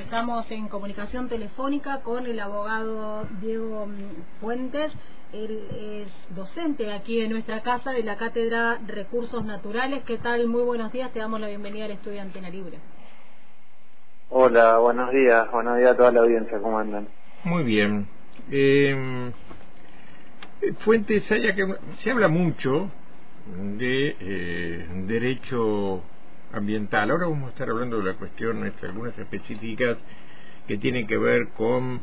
estamos en comunicación telefónica con el abogado Diego mm, Fuentes. Él es docente aquí en nuestra casa de la Cátedra Recursos Naturales. ¿Qué tal? Muy buenos días. Te damos la bienvenida al Estudio Antena Libre. Hola, buenos días. Buenos días a toda la audiencia. ¿Cómo andan? Muy bien. Eh, Fuentes, que se habla mucho de eh, derecho ambiental. Ahora vamos a estar hablando de la cuestión, algunas específicas que tienen que ver con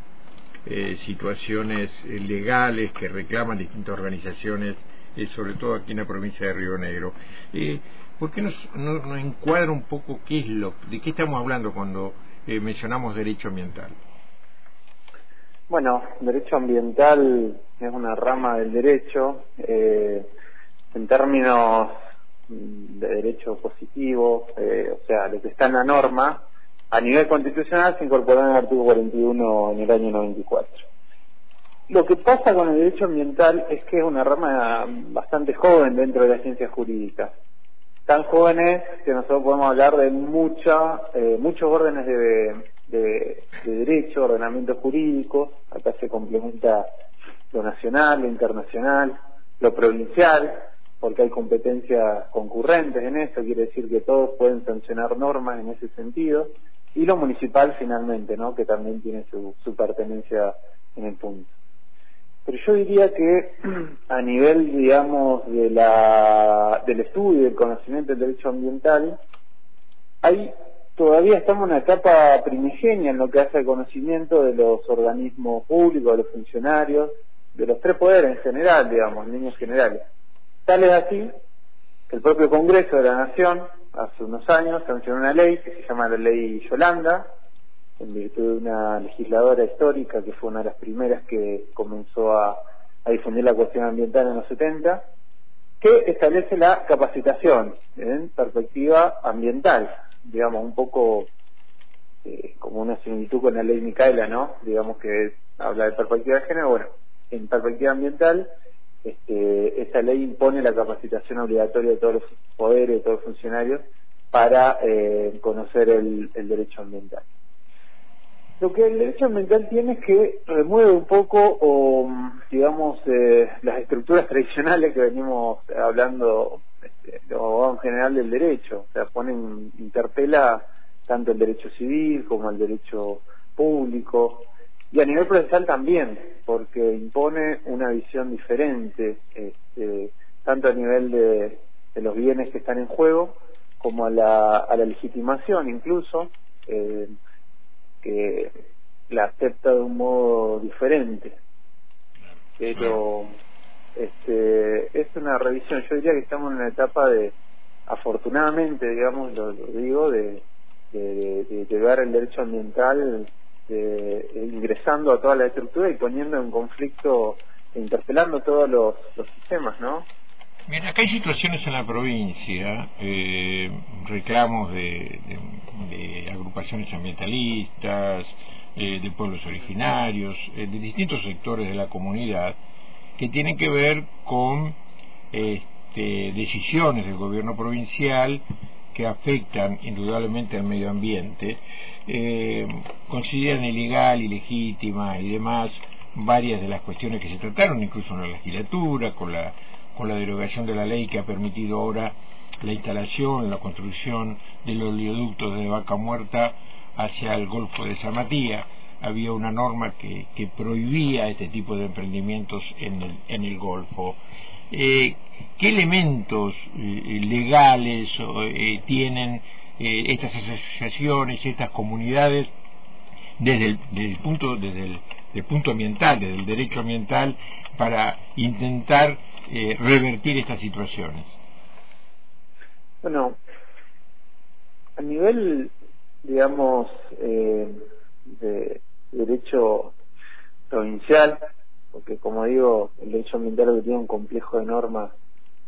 eh, situaciones eh, legales que reclaman distintas organizaciones, eh, sobre todo aquí en la provincia de Río Negro. ¿Por qué nos, nos, encuadra un poco qué es lo, de qué estamos hablando cuando mencionamos derecho ambiental? Bueno, derecho ambiental es una rama del derecho. en términos de derecho positivo, eh, o sea, lo que está en la norma, a nivel constitucional se incorporó en el artículo 41 en el año 94. Lo que pasa con el derecho ambiental es que es una rama bastante joven dentro de la ciencia jurídica. Tan jóvenes que nosotros podemos hablar de mucha, eh, muchos órdenes de, de, de derecho, ordenamiento jurídico, acá se complementa lo nacional, lo internacional, lo provincial, porque hay competencias concurrentes en eso, quiere decir que todos pueden sancionar normas en ese sentido, y lo municipal finalmente, ¿no? que también tiene su, su pertenencia en el punto. Pero yo diría que a nivel, digamos, de la, del estudio y del conocimiento del derecho ambiental, hay todavía estamos en una etapa primigenia en lo que hace al conocimiento de los organismos públicos, de los funcionarios, de los tres poderes en general, digamos, en líneas generales. Tal es así que el propio Congreso de la Nación, hace unos años, sancionó una ley que se llama la Ley Yolanda, en virtud de una legisladora histórica que fue una de las primeras que comenzó a, difundir la cuestión ambiental en los 70, que establece la capacitación en perspectiva ambiental, digamos, un poco eh, como una similitud con la ley Micaela, ¿no? Digamos que habla de perspectiva de género, bueno, en perspectiva ambiental este, esa ley impone la capacitación obligatoria de todos los poderes, de todos los funcionarios, para eh, conocer el, derecho ambiental. Lo que el derecho ambiental tiene es que remueve un poco, digamos, eh, las estructuras tradicionales que venimos hablando, este, en general del derecho. O sea, ponen, interpela tanto el derecho civil como el derecho público, y a nivel procesal también, porque impone una visión diferente, este, tanto a nivel de, los bienes que están en juego, como a la, a la legitimación incluso, eh, que la acepta de un modo diferente. Pero este, es una revisión, yo diría que estamos en una etapa de, afortunadamente, digamos, lo, digo, de, de, de, de ver el derecho ambiental este, ingresando a toda la estructura y poniendo en conflicto e interpelando todos los, sistemas, ¿no? Mira, acá hay situaciones en la provincia, eh, reclamos de, agrupaciones ambientalistas, eh, de pueblos originarios, eh, de distintos sectores de la comunidad, que tienen que ver con este, decisiones del gobierno provincial que afectan indudablemente al medio ambiente, eh, consideran ilegal, ilegítima y demás varias de las cuestiones que se trataron, incluso en la legislatura, con la, con la derogación de la ley que ha permitido ahora la instalación, la construcción del oleoducto de Vaca Muerta hacia el Golfo de San Matías. Había una norma que, que prohibía este tipo de emprendimientos en el, en el Golfo. Eh, ¿Qué elementos eh, legales eh, tienen eh, estas asociaciones, estas comunidades, desde el, punto, desde el, punto ambiental, desde el derecho ambiental, para intentar eh, revertir estas situaciones? Bueno, a nivel, digamos, eh, de derecho provincial, porque como digo, el derecho ambiental tiene un complejo de normas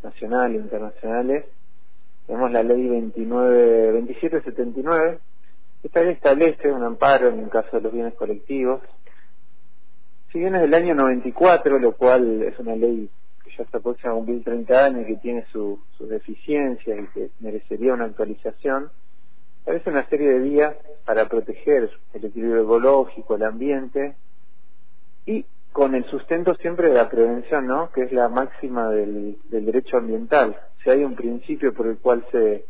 nacionales e internacionales, tenemos la ley 29, 2779. Esta ley establece un amparo en el caso de los bienes colectivos. Si bien es del año 94, lo cual es una ley que ya está próxima a cumplir 30 años y que tiene sus deficiencias y que merecería una actualización, establece una serie de vías para proteger el equilibrio ecológico, el ambiente, y con el sustento siempre de la prevención, ¿no? Que es la máxima del, derecho ambiental. Si hay un principio por el cual se,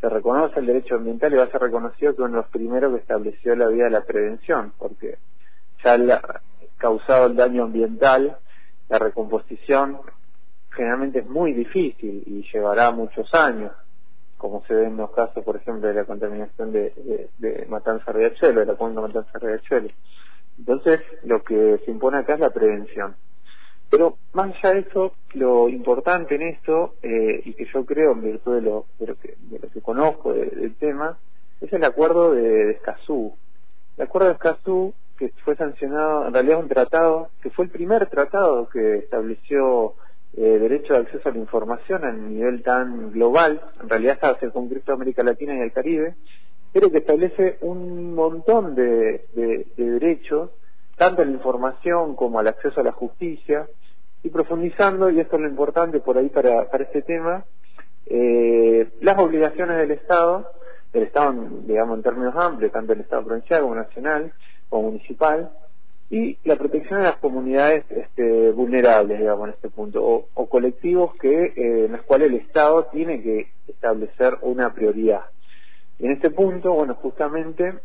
reconoce el derecho ambiental y va a ser reconocido que uno de los primeros que estableció la vía de la prevención, porque ya ha causado el daño ambiental, la recomposición generalmente es muy difícil y llevará muchos años, como se ve en los casos, por ejemplo, de la contaminación de, de, Matanza Riachuelo, de la cuenca Matanza Riachuelo. Entonces, lo que se impone acá es la prevención. Pero más allá de eso, lo importante en esto, eh, y que yo creo en virtud de lo, de lo, que, de lo que conozco del tema, es el acuerdo de, Escazú. El acuerdo de Escazú, que fue sancionado, en realidad es un tratado, que fue el primer tratado que estableció eh, derecho de acceso a la información a nivel tan global, en realidad estaba circunscrito a América Latina y al Caribe, pero que establece un montón de, derechos, tanto a la información como al acceso a la justicia, y profundizando, y esto es lo importante por ahí para, para este tema, eh, las obligaciones del Estado, del Estado, digamos, en términos amplios, tanto el Estado provincial como nacional o municipal, y la protección de las comunidades este, vulnerables, digamos, en este punto, o, colectivos que eh, en los cuales el Estado tiene que establecer una prioridad. En este punto, bueno, justamente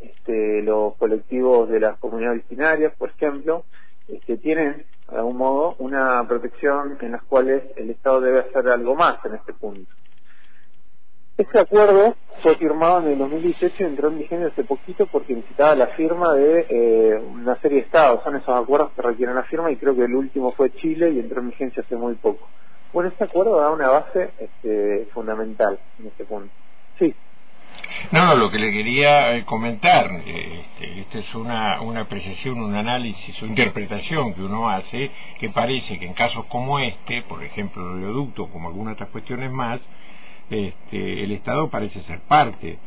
este, los colectivos de las comunidades originarias, por ejemplo, este, tienen de algún modo una protección en las cuales el Estado debe hacer algo más en este punto. Este acuerdo fue firmado en el 2018 y entró en vigencia hace poquito porque necesitaba la firma de eh, una serie de estados. Son esos acuerdos que requieren la firma y creo que el último fue Chile y entró en vigencia hace muy poco. Bueno, este acuerdo da una base este, fundamental en este punto. Sí. No, lo que le quería eh, comentar, eh, este, esta es una, una apreciación, un análisis o interpretación que uno hace, que parece que en casos como este, por ejemplo el oleoducto, como algunas otras cuestiones más, este, el Estado parece ser parte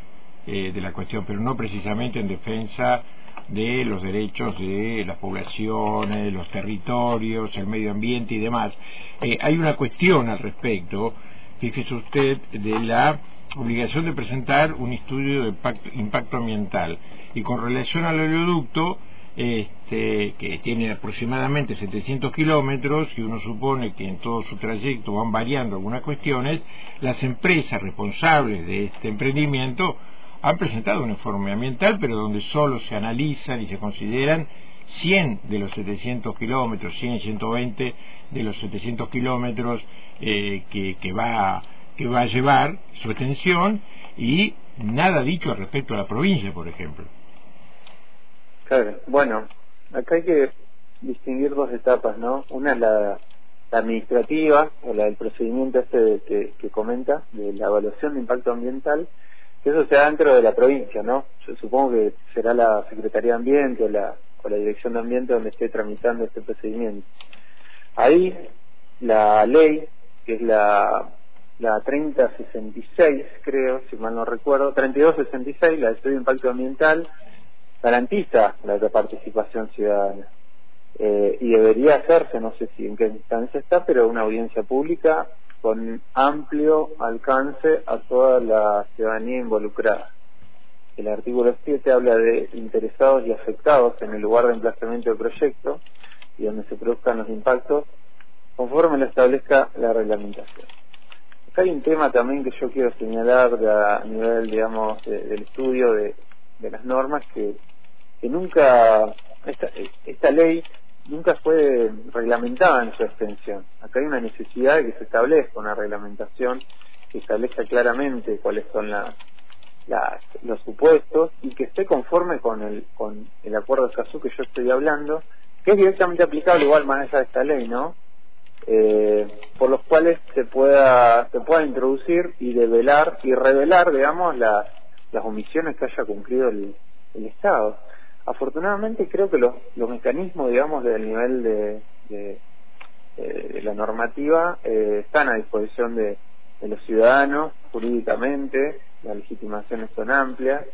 eh, de la cuestión, pero no precisamente en defensa de los derechos de las poblaciones, los territorios, el medio ambiente y demás. hay una cuestión al respecto, fíjese usted, de la obligación de presentar un estudio de impacto, ambiental. Y con relación al oleoducto, este, que tiene aproximadamente 700 kilómetros y uno supone que en todo su trayecto van variando algunas cuestiones, las empresas responsables de este emprendimiento han presentado un informe ambiental, pero donde solo se analizan y se consideran 100 de los 700 kilómetros, 100, 120 de los 700 kilómetros eh, que, que va que va a llevar su extensión y nada dicho respecto a la provincia, por ejemplo. Claro, bueno, acá hay que distinguir dos etapas, ¿no? Una es la, administrativa, o la del procedimiento este que, que comenta, de la evaluación de impacto ambiental, que eso se da dentro de la provincia, ¿no? Yo supongo que será la Secretaría de Ambiente o la, o la Dirección de Ambiente donde esté tramitando este procedimiento. Ahí la ley, que es la la 3066, creo, si mal no recuerdo, 3266, la de estudio de impacto ambiental, garantiza la participación ciudadana. Eh, y debería hacerse, no sé si en qué instancia está, pero una audiencia pública con amplio alcance a toda la ciudadanía involucrada. El artículo 7 habla de interesados y afectados en el lugar de emplazamiento del proyecto y donde se produzcan los impactos conforme lo establezca la reglamentación hay un tema también que yo quiero señalar a nivel, digamos, del estudio de, las normas, que, que nunca, esta, esta ley nunca fue reglamentada en su extensión. Acá hay una necesidad de que se establezca una reglamentación que establezca claramente cuáles son las, los supuestos y que esté conforme con el, con el acuerdo de CASU que yo estoy hablando, que es directamente aplicable igual manera de esta ley, ¿no? Eh, por los cuales se pueda se pueda introducir y develar y revelar digamos las las omisiones que haya cumplido el, el Estado. Afortunadamente creo que los, los mecanismos digamos del nivel de, de, la normativa eh, están a disposición de, de, los ciudadanos jurídicamente las legitimaciones son amplias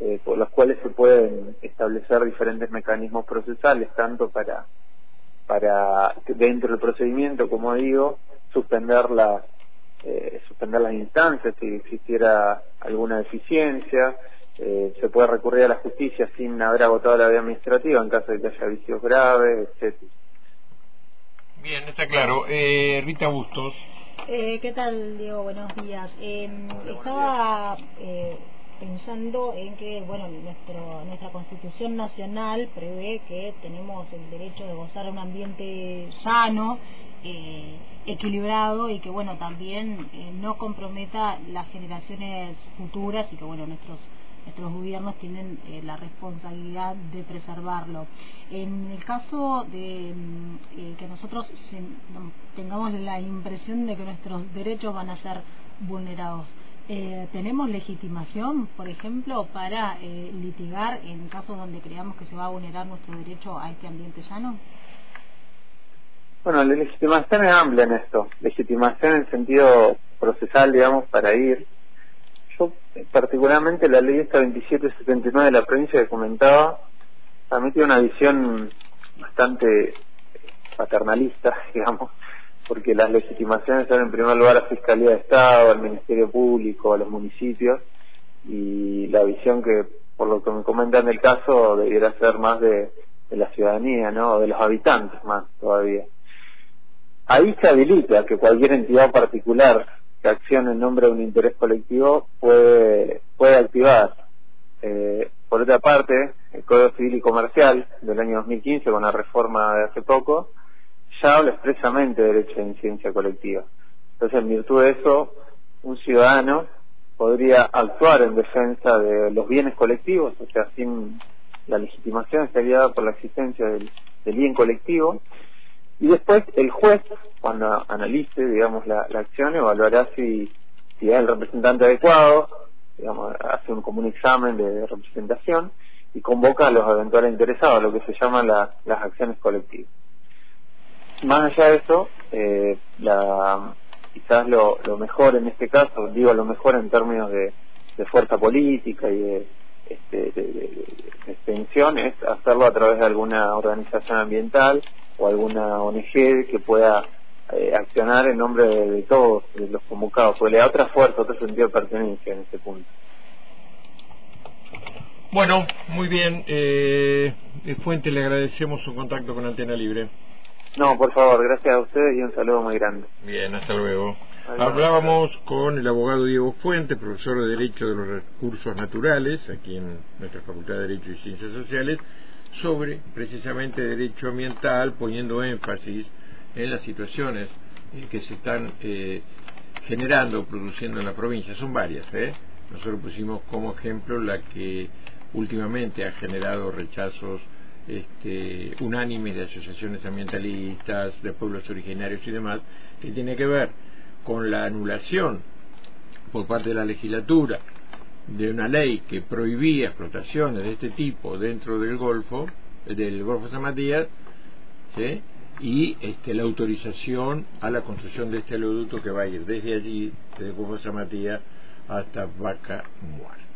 eh, por las cuales se pueden establecer diferentes mecanismos procesales tanto para para dentro del procedimiento, como digo, suspender las eh, suspender las instancias si existiera alguna deficiencia, eh, se puede recurrir a la justicia sin haber agotado la vía administrativa en caso de que haya vicios graves, etcétera. Bien, está claro. Eh, Rita Bustos. Eh, ¿Qué tal, Diego? Buenos días. Em, estaba eh, pensando en que, bueno, nuestro, nuestra Constitución Nacional prevé que tenemos el derecho de gozar de un ambiente sano, eh, equilibrado y que, bueno, también no comprometa las generaciones futuras y que, bueno, nuestros nuestros gobiernos tienen eh, la responsabilidad de preservarlo. En el caso de mm, eh, que nosotros tengamos la impresión de que nuestros derechos van a ser vulnerados, eh, ¿tenemos legitimación, por ejemplo, para litigar en casos donde creamos que se va a vulnerar nuestro derecho a este ambiente llano? Bueno, la legitimación es amplia en esto. Legitimación en sentido procesal, digamos, para ir particularmente la ley esta 2779 de la provincia que comentaba, también tiene una visión bastante paternalista, digamos, porque las legitimaciones son en primer lugar a Fiscalía de Estado, al Ministerio Público, a los municipios, y la visión que, por lo que me comentan del caso, debiera ser más de, de la ciudadanía, ¿no? De los habitantes más todavía. Ahí se habilita que cualquier entidad particular que acción en nombre de un interés colectivo puede, puede activar. Eh, por otra parte, el Código Civil y Comercial del año 2015, con la reforma de hace poco, ya habla expresamente de derecho de incidencia colectiva. Entonces, en virtud de eso, un ciudadano podría actuar en defensa de los bienes colectivos, o sea, sin la legitimación estaría dada por la existencia del bien colectivo, y después el juez, cuando analice, digamos, la, acción, evaluará si, si es el representante adecuado, digamos, hace un, como un examen de representación y convoca a los eventuales interesados, lo que se llaman las acciones colectivas. Más allá de eso, eh, la, quizás lo, lo mejor en este caso, digo lo mejor en términos de, fuerza política y de, este, de, extensión, es hacerlo a través de alguna organización ambiental o alguna ONG que pueda eh, accionar en nombre de, todos los convocados, porque le da otra fuerza, otro sentido de pertenencia en este punto. Bueno, muy bien. Eh, Fuente, le agradecemos su contacto con Antena Libre. No, por favor, gracias a ustedes y un saludo muy grande. Bien, hasta luego. Hablábamos con el abogado Diego Fuente, profesor de Derecho de los Recursos Naturales, aquí en nuestra Facultad de Derecho y Ciencias Sociales, sobre precisamente derecho ambiental, poniendo énfasis en las situaciones que se están eh, generando, produciendo en la provincia. Son varias, ¿eh? Nosotros pusimos como ejemplo la que últimamente ha generado rechazos este, unánimes de asociaciones ambientalistas, de pueblos originarios y demás, que tiene que ver con la anulación por parte de la legislatura de una ley que prohibía explotaciones de este tipo dentro del Golfo, del Golfo San Matías, y este, la autorización a la construcción de este oleoducto que va a ir desde allí, desde el Golfo San Matías, hasta Vaca Muerta.